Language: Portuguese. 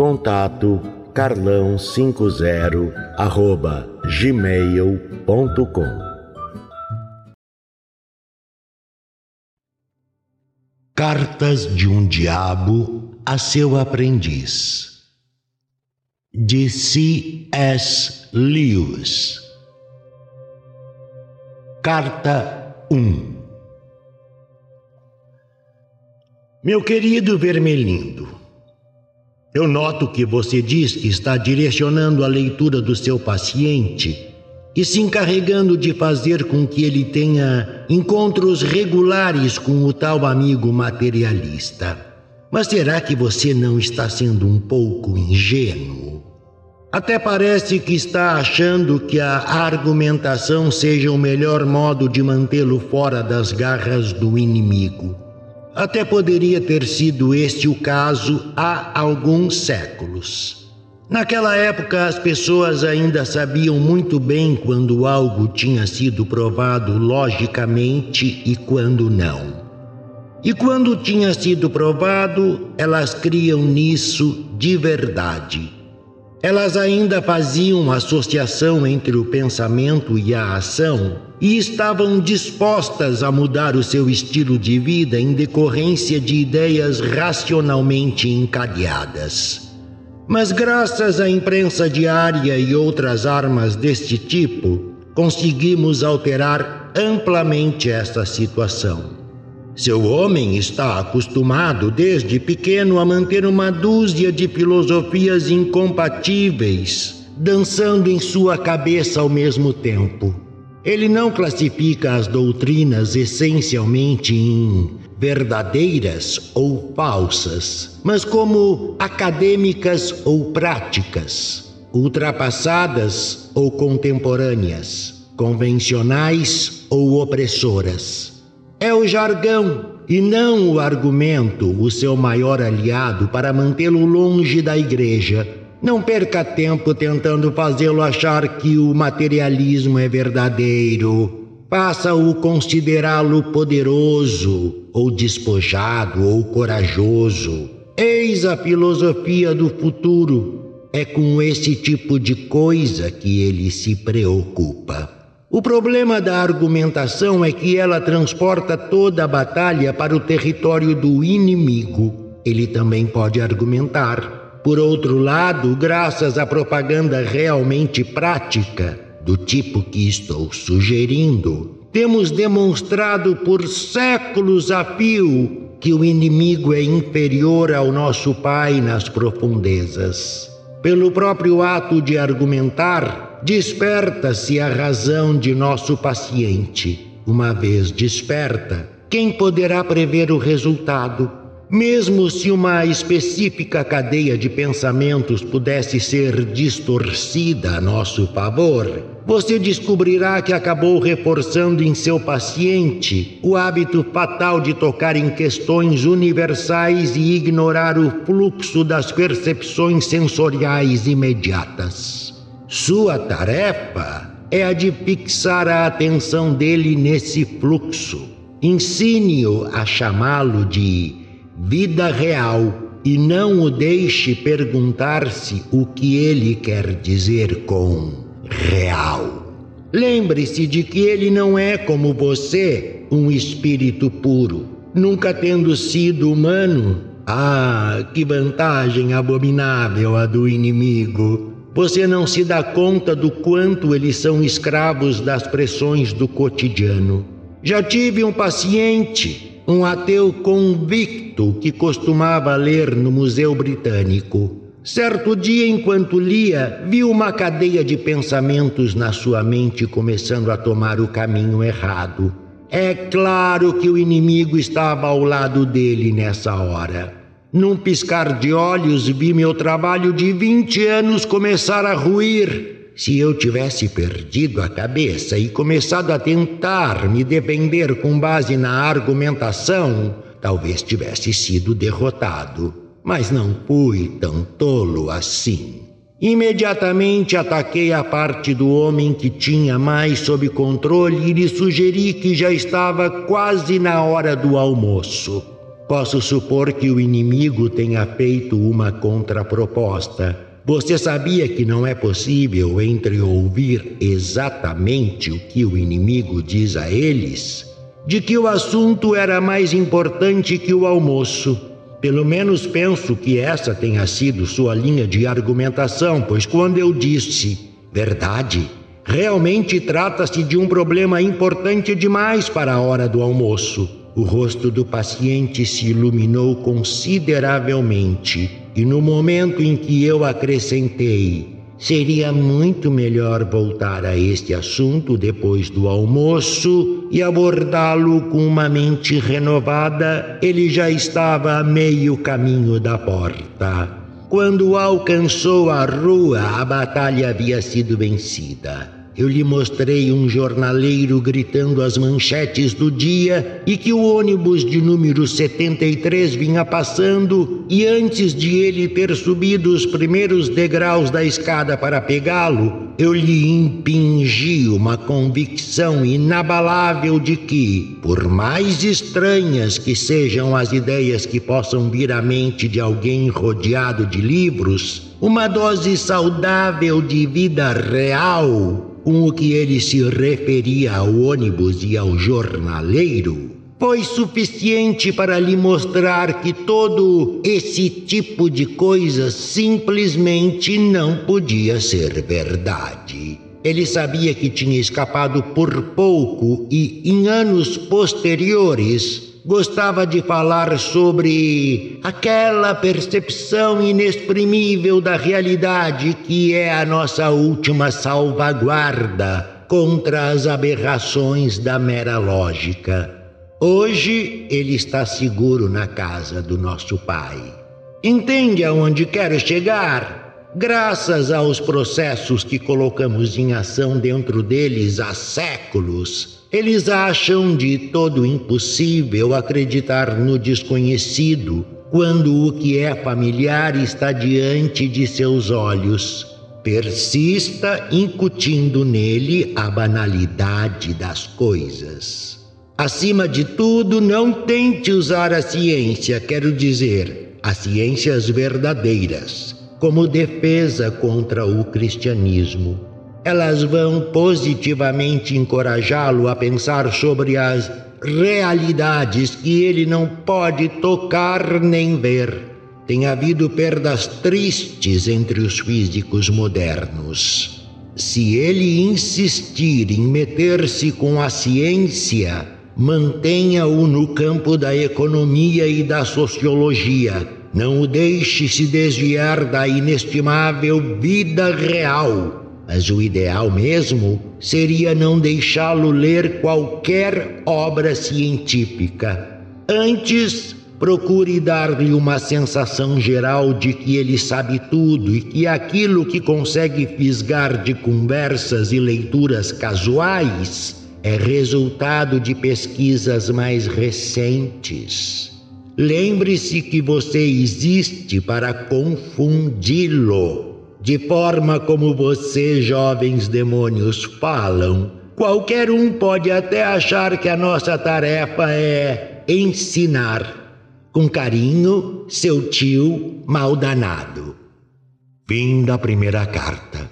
Contato carlão50 arroba gmail.com Cartas de um Diabo a seu aprendiz de C.S. Lewis Carta 1 Meu querido Vermelindo, eu noto que você diz que está direcionando a leitura do seu paciente e se encarregando de fazer com que ele tenha encontros regulares com o tal amigo materialista. Mas será que você não está sendo um pouco ingênuo? Até parece que está achando que a argumentação seja o melhor modo de mantê-lo fora das garras do inimigo. Até poderia ter sido este o caso há alguns séculos. Naquela época, as pessoas ainda sabiam muito bem quando algo tinha sido provado logicamente e quando não. E quando tinha sido provado, elas criam nisso de verdade. Elas ainda faziam associação entre o pensamento e a ação e estavam dispostas a mudar o seu estilo de vida em decorrência de ideias racionalmente encadeadas. Mas, graças à imprensa diária e outras armas deste tipo, conseguimos alterar amplamente esta situação. Seu homem está acostumado desde pequeno a manter uma dúzia de filosofias incompatíveis, dançando em sua cabeça ao mesmo tempo. Ele não classifica as doutrinas essencialmente em verdadeiras ou falsas, mas como acadêmicas ou práticas, ultrapassadas ou contemporâneas, convencionais ou opressoras. É o jargão e não o argumento o seu maior aliado para mantê-lo longe da igreja. Não perca tempo tentando fazê-lo achar que o materialismo é verdadeiro. Faça-o considerá-lo poderoso, ou despojado, ou corajoso. Eis a filosofia do futuro. É com esse tipo de coisa que ele se preocupa. O problema da argumentação é que ela transporta toda a batalha para o território do inimigo. Ele também pode argumentar. Por outro lado, graças à propaganda realmente prática, do tipo que estou sugerindo, temos demonstrado por séculos a fio que o inimigo é inferior ao nosso Pai nas profundezas. Pelo próprio ato de argumentar, desperta-se a razão de nosso paciente. Uma vez desperta, quem poderá prever o resultado? Mesmo se uma específica cadeia de pensamentos pudesse ser distorcida a nosso favor, você descobrirá que acabou reforçando em seu paciente o hábito fatal de tocar em questões universais e ignorar o fluxo das percepções sensoriais imediatas. Sua tarefa é a de fixar a atenção dele nesse fluxo. Ensine-o a chamá-lo de vida real e não o deixe perguntar-se o que ele quer dizer com real. Lembre-se de que ele não é como você, um espírito puro, nunca tendo sido humano. Ah, que vantagem abominável a do inimigo! Você não se dá conta do quanto eles são escravos das pressões do cotidiano. Já tive um paciente, um ateu convicto que costumava ler no Museu Britânico. Certo dia, enquanto lia, viu uma cadeia de pensamentos na sua mente começando a tomar o caminho errado. É claro que o inimigo estava ao lado dele nessa hora. Num piscar de olhos, vi meu trabalho de 20 anos começar a ruir. Se eu tivesse perdido a cabeça e começado a tentar me defender com base na argumentação, talvez tivesse sido derrotado. Mas não fui tão tolo assim. Imediatamente ataquei a parte do homem que tinha mais sob controle e lhe sugeri que já estava quase na hora do almoço. Posso supor que o inimigo tenha feito uma contraproposta. Você sabia que não é possível entre ouvir exatamente o que o inimigo diz a eles? De que o assunto era mais importante que o almoço. Pelo menos penso que essa tenha sido sua linha de argumentação, pois quando eu disse verdade, realmente trata-se de um problema importante demais para a hora do almoço. O rosto do paciente se iluminou consideravelmente, e no momento em que eu acrescentei, seria muito melhor voltar a este assunto depois do almoço e abordá-lo com uma mente renovada, ele já estava a meio caminho da porta. Quando alcançou a rua, a batalha havia sido vencida eu lhe mostrei um jornaleiro gritando as manchetes do dia e que o ônibus de número 73 vinha passando, e antes de ele ter subido os primeiros degraus da escada para pegá-lo, eu lhe impingi uma convicção inabalável de que, por mais estranhas que sejam as ideias que possam vir à mente de alguém rodeado de livros, uma dose saudável de vida real com o que ele se referia ao ônibus e ao jornaleiro, foi suficiente para lhe mostrar que todo esse tipo de coisa simplesmente não podia ser verdade. Ele sabia que tinha escapado por pouco e, em anos posteriores, gostava de falar sobre aquela percepção inexprimível da realidade que é a nossa última salvaguarda contra as aberrações da mera lógica. Hoje ele está seguro na casa do nosso Pai. Entende aonde quero chegar? Graças aos processos que colocamos em ação dentro deles há séculos, eles acham de todo impossível acreditar no desconhecido quando o que é familiar está diante de seus olhos. Persista incutindo nele a banalidade das coisas. Acima de tudo, não tente usar a ciência, quero dizer, as ciências verdadeiras, como defesa contra o cristianismo elas vão positivamente encorajá-lo a pensar sobre as realidades que ele não pode tocar nem ver. Tem havido perdas tristes entre os físicos modernos. Se ele insistir em meter-se com a ciência, mantenha-o no campo da economia e da sociologia. Não o deixe se desviar da inestimável vida real mas o ideal mesmo seria não deixá-lo ler qualquer obra científica. Antes, procure dar-lhe uma sensação geral de que ele sabe tudo e que aquilo que consegue fisgar de conversas e leituras casuais é resultado de pesquisas mais recentes. Lembre-se que você existe para confundi-lo. De forma como você, jovens demônios, falam, qualquer um pode até achar que a nossa tarefa é ensinar. Com carinho, seu tio maldanado. Fim da primeira carta.